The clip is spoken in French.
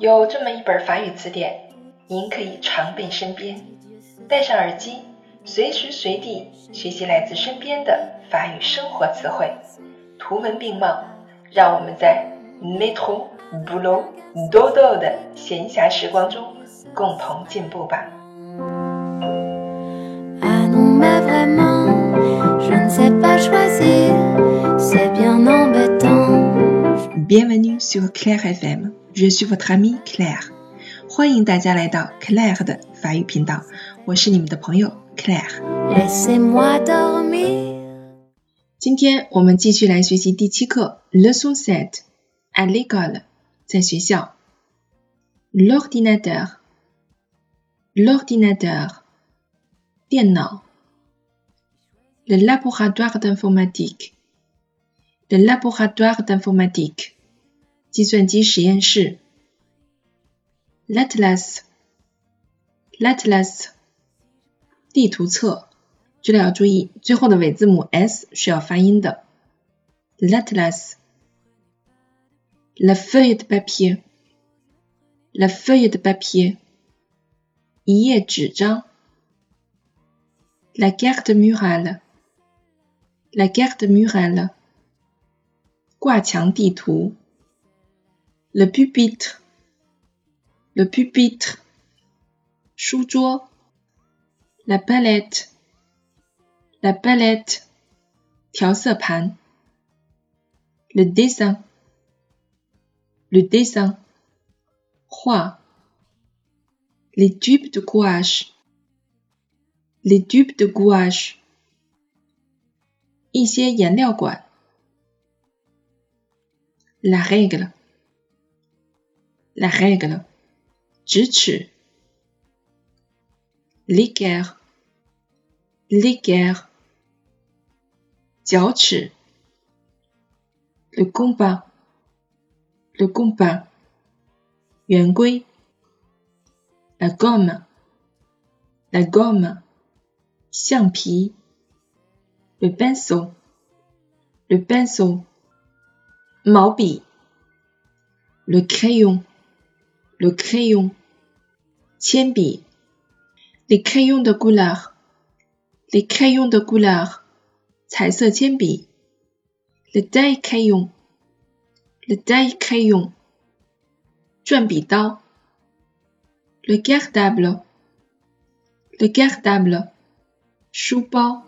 有这么一本法语词典，您可以常备身边，戴上耳机，随时随地学习来自身边的法语生活词汇，图文并茂。让我们在 metro boulot dodo 的闲暇时光中共同进步吧。Bienvenue sur Claire FM. Je suis votre amie Claire. 欢迎大家来到 Claire 的法语频道，我是你们的朋友 Claire。今天我们继续来学习第七课，leçon sept，à l'école，在学校，l'ordinateur，l'ordinateur，电脑，le laboratoire d'informatique，le laboratoire d'informatique， 计算机实验室，l'atlas，l'atlas，地图册。这里要注意，最后的尾字母 s 是要发音的。L'atlas，la feuille de papier，la feuille de papier，一页纸张。La carte murale，la carte murale，挂墙地图。Le pupitre，le pupitre，书桌。La palette。la palette, 调色盘，le dessin, le dessin, 画，les tubes de gouache, les tubes de gouache, 一些颜料管，la règle, la règle, 直尺，l'équerre, l'équerre, 脚尺，le compas，le compas，圆规，la gomme，la gomme，橡皮，le pinceau，le pinceau，毛笔，le crayon，le crayon，铅笔，les crayons de couleur，les crayons de couleur。彩色铅笔，le die crayon，le die crayon，转笔刀，le cartable，le cartable，书包。